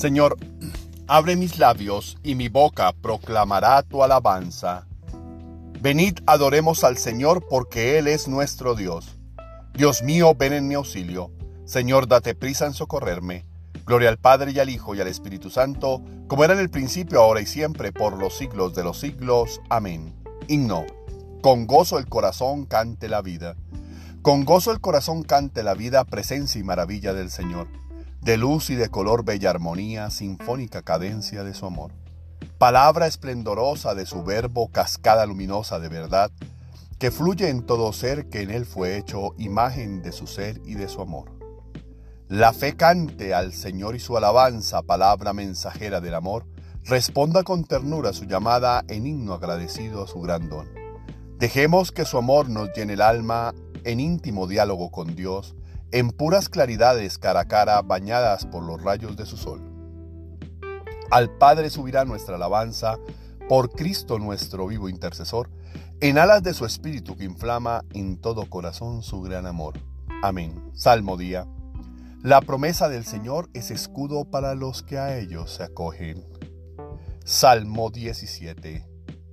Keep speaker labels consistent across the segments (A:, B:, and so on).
A: Señor, abre mis labios y mi boca proclamará tu alabanza. Venid, adoremos al Señor porque Él es nuestro Dios. Dios mío, ven en mi auxilio. Señor, date prisa en socorrerme. Gloria al Padre y al Hijo y al Espíritu Santo, como era en el principio, ahora y siempre, por los siglos de los siglos. Amén. Himno. Con gozo el corazón cante la vida. Con gozo el corazón cante la vida, presencia y maravilla del Señor de luz y de color bella armonía, sinfónica cadencia de su amor. Palabra esplendorosa de su verbo, cascada luminosa de verdad, que fluye en todo ser que en él fue hecho, imagen de su ser y de su amor. La fe cante al Señor y su alabanza, palabra mensajera del amor, responda con ternura su llamada en himno agradecido a su gran don. Dejemos que su amor nos llene el alma en íntimo diálogo con Dios, en puras claridades cara a cara bañadas por los rayos de su sol. Al Padre subirá nuestra alabanza por Cristo nuestro vivo intercesor, en alas de su espíritu que inflama en todo corazón su gran amor. Amén. Salmo día. La promesa del Señor es escudo para los que a ellos se acogen. Salmo 17.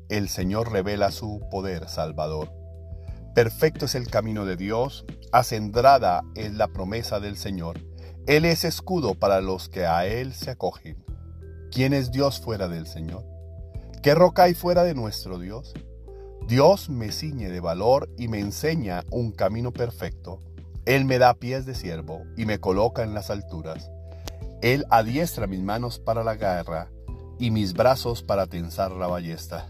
A: El Señor revela su poder salvador. Perfecto es el camino de Dios, acendrada es la promesa del Señor. Él es escudo para los que a Él se acogen. ¿Quién es Dios fuera del Señor? ¿Qué roca hay fuera de nuestro Dios? Dios me ciñe de valor y me enseña un camino perfecto. Él me da pies de siervo y me coloca en las alturas. Él adiestra mis manos para la guerra y mis brazos para tensar la ballesta.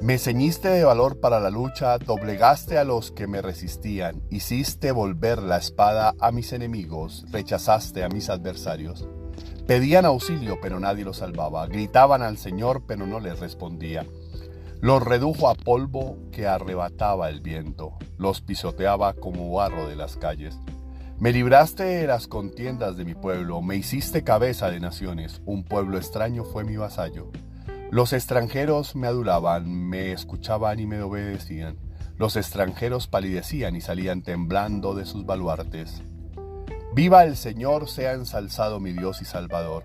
A: Me ceñiste de valor para la lucha, doblegaste a los que me resistían, hiciste volver la espada a mis enemigos, rechazaste a mis adversarios. Pedían auxilio, pero nadie los salvaba, gritaban al Señor, pero no les respondía. Los redujo a polvo que arrebataba el viento, los pisoteaba como barro de las calles. Me libraste de las contiendas de mi pueblo, me hiciste cabeza de naciones, un pueblo extraño fue mi vasallo. Los extranjeros me adulaban, me escuchaban y me obedecían. Los extranjeros palidecían y salían temblando de sus baluartes. Viva el Señor, sea ensalzado mi Dios y Salvador.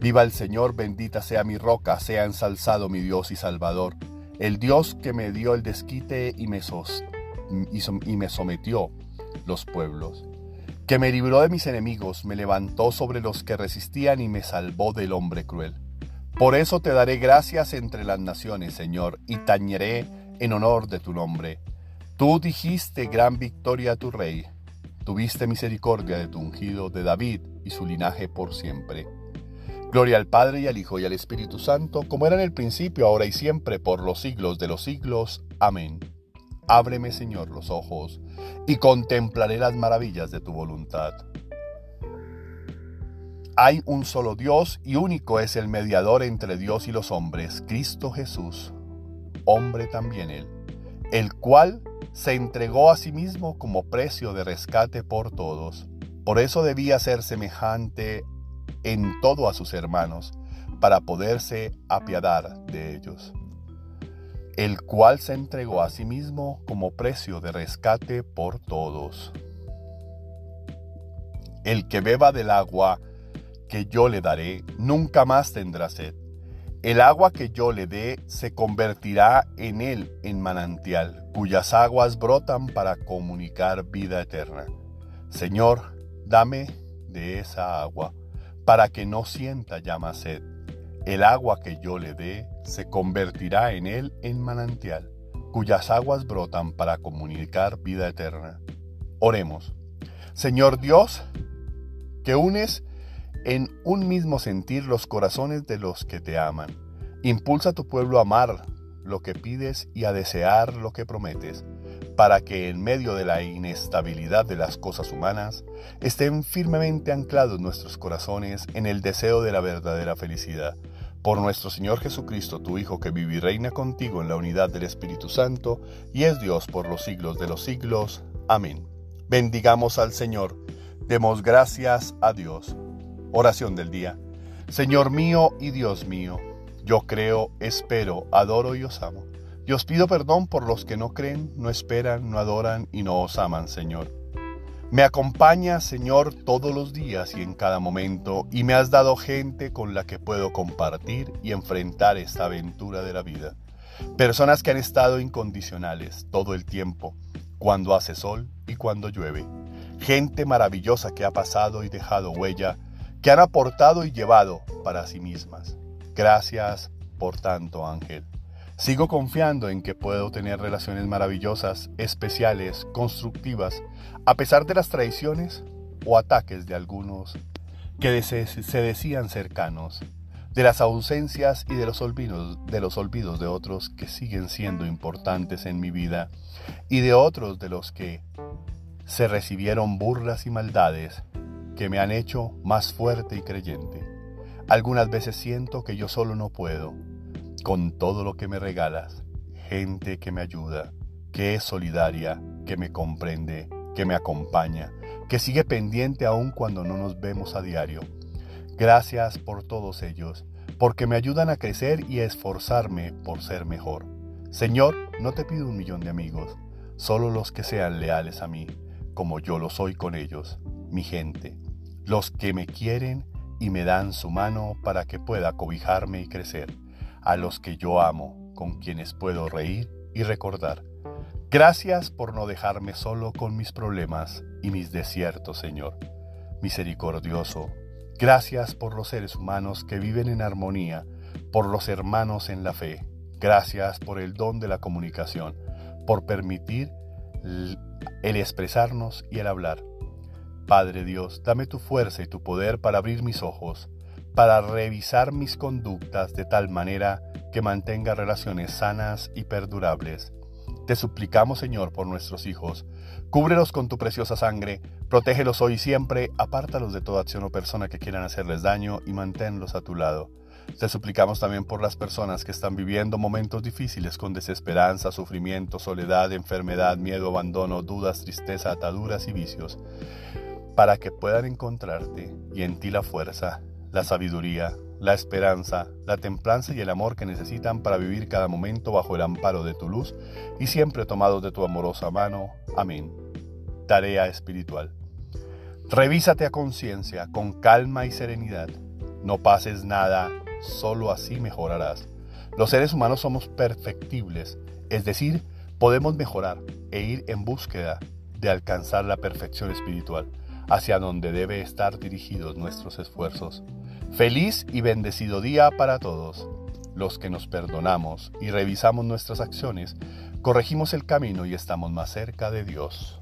A: Viva el Señor, bendita sea mi roca, sea ensalzado mi Dios y Salvador. El Dios que me dio el desquite y me, y me sometió los pueblos. Que me libró de mis enemigos, me levantó sobre los que resistían y me salvó del hombre cruel. Por eso te daré gracias entre las naciones, Señor, y tañeré en honor de tu nombre. Tú dijiste gran victoria a tu rey. Tuviste misericordia de tu ungido, de David y su linaje por siempre. Gloria al Padre y al Hijo y al Espíritu Santo, como era en el principio, ahora y siempre, por los siglos de los siglos. Amén. Ábreme, Señor, los ojos, y contemplaré las maravillas de tu voluntad. Hay un solo Dios y único es el mediador entre Dios y los hombres, Cristo Jesús, hombre también él, el cual se entregó a sí mismo como precio de rescate por todos. Por eso debía ser semejante en todo a sus hermanos, para poderse apiadar de ellos. El cual se entregó a sí mismo como precio de rescate por todos. El que beba del agua que yo le daré nunca más tendrá sed. El agua que yo le dé se convertirá en él en manantial, cuyas aguas brotan para comunicar vida eterna. Señor, dame de esa agua, para que no sienta ya más sed. El agua que yo le dé se convertirá en él en manantial, cuyas aguas brotan para comunicar vida eterna. Oremos. Señor Dios, que unes en un mismo sentir los corazones de los que te aman. Impulsa a tu pueblo a amar lo que pides y a desear lo que prometes, para que en medio de la inestabilidad de las cosas humanas estén firmemente anclados nuestros corazones en el deseo de la verdadera felicidad. por nuestro Señor Jesucristo, tu Hijo, que vive y reina contigo en la unidad del Espíritu Santo, y es Dios por los siglos de los siglos. Amén. Bendigamos al Señor. Demos gracias a Dios. Oración del día. Señor mío y Dios mío, yo creo, espero, adoro y os amo. Y os pido perdón por los que no creen, no esperan, no adoran y no os aman, Señor. Me acompaña, Señor, todos los días y en cada momento, y me has dado gente con la que puedo compartir y enfrentar esta aventura de la vida. Personas que han estado incondicionales todo el tiempo, cuando hace sol y cuando llueve. Gente maravillosa que ha pasado y dejado huella, que han aportado y llevado para sí mismas. Gracias por tanto, Ángel. Sigo confiando en que puedo tener relaciones maravillosas, especiales, constructivas, a pesar de las traiciones o ataques de algunos que se decían cercanos, de las ausencias y de los olvidos de los olvidos de otros que siguen siendo importantes en mi vida y de otros de los que se recibieron burlas y maldades que me han hecho más fuerte y creyente. Algunas veces siento que yo solo no puedo, con todo lo que me regalas, gente que me ayuda, que es solidaria, que me comprende, que me acompaña, que sigue pendiente aún cuando no nos vemos a diario. Gracias por todos ellos, porque me ayudan a crecer y a esforzarme por ser mejor. Señor, no te pido un millón de amigos, solo los que sean leales a mí, como yo lo soy con ellos, mi gente, los que me quieren y me dan su mano para que pueda cobijarme y crecer a los que yo amo, con quienes puedo reír y recordar. Gracias por no dejarme solo con mis problemas y mis desiertos, Señor. Misericordioso, gracias por los seres humanos que viven en armonía, por los hermanos en la fe. Gracias por el don de la comunicación, por permitir el expresarnos y el hablar. Padre Dios, dame tu fuerza y tu poder para abrir mis ojos para revisar mis conductas de tal manera que mantenga relaciones sanas y perdurables. Te suplicamos, Señor, por nuestros hijos. Cúbrelos con tu preciosa sangre, protégelos hoy y siempre, apártalos de toda acción o persona que quieran hacerles daño y manténlos a tu lado. Te suplicamos también por las personas que están viviendo momentos difíciles con desesperanza, sufrimiento, soledad, enfermedad, miedo, abandono, dudas, tristeza, ataduras y vicios, para que puedan encontrarte y en ti la fuerza la sabiduría, la esperanza, la templanza y el amor que necesitan para vivir cada momento bajo el amparo de tu luz y siempre tomados de tu amorosa mano. Amén. Tarea espiritual. Revísate a conciencia, con calma y serenidad. No pases nada, solo así mejorarás. Los seres humanos somos perfectibles, es decir, podemos mejorar e ir en búsqueda de alcanzar la perfección espiritual, hacia donde debe estar dirigidos nuestros esfuerzos. Feliz y bendecido día para todos. Los que nos perdonamos y revisamos nuestras acciones, corregimos el camino y estamos más cerca de Dios.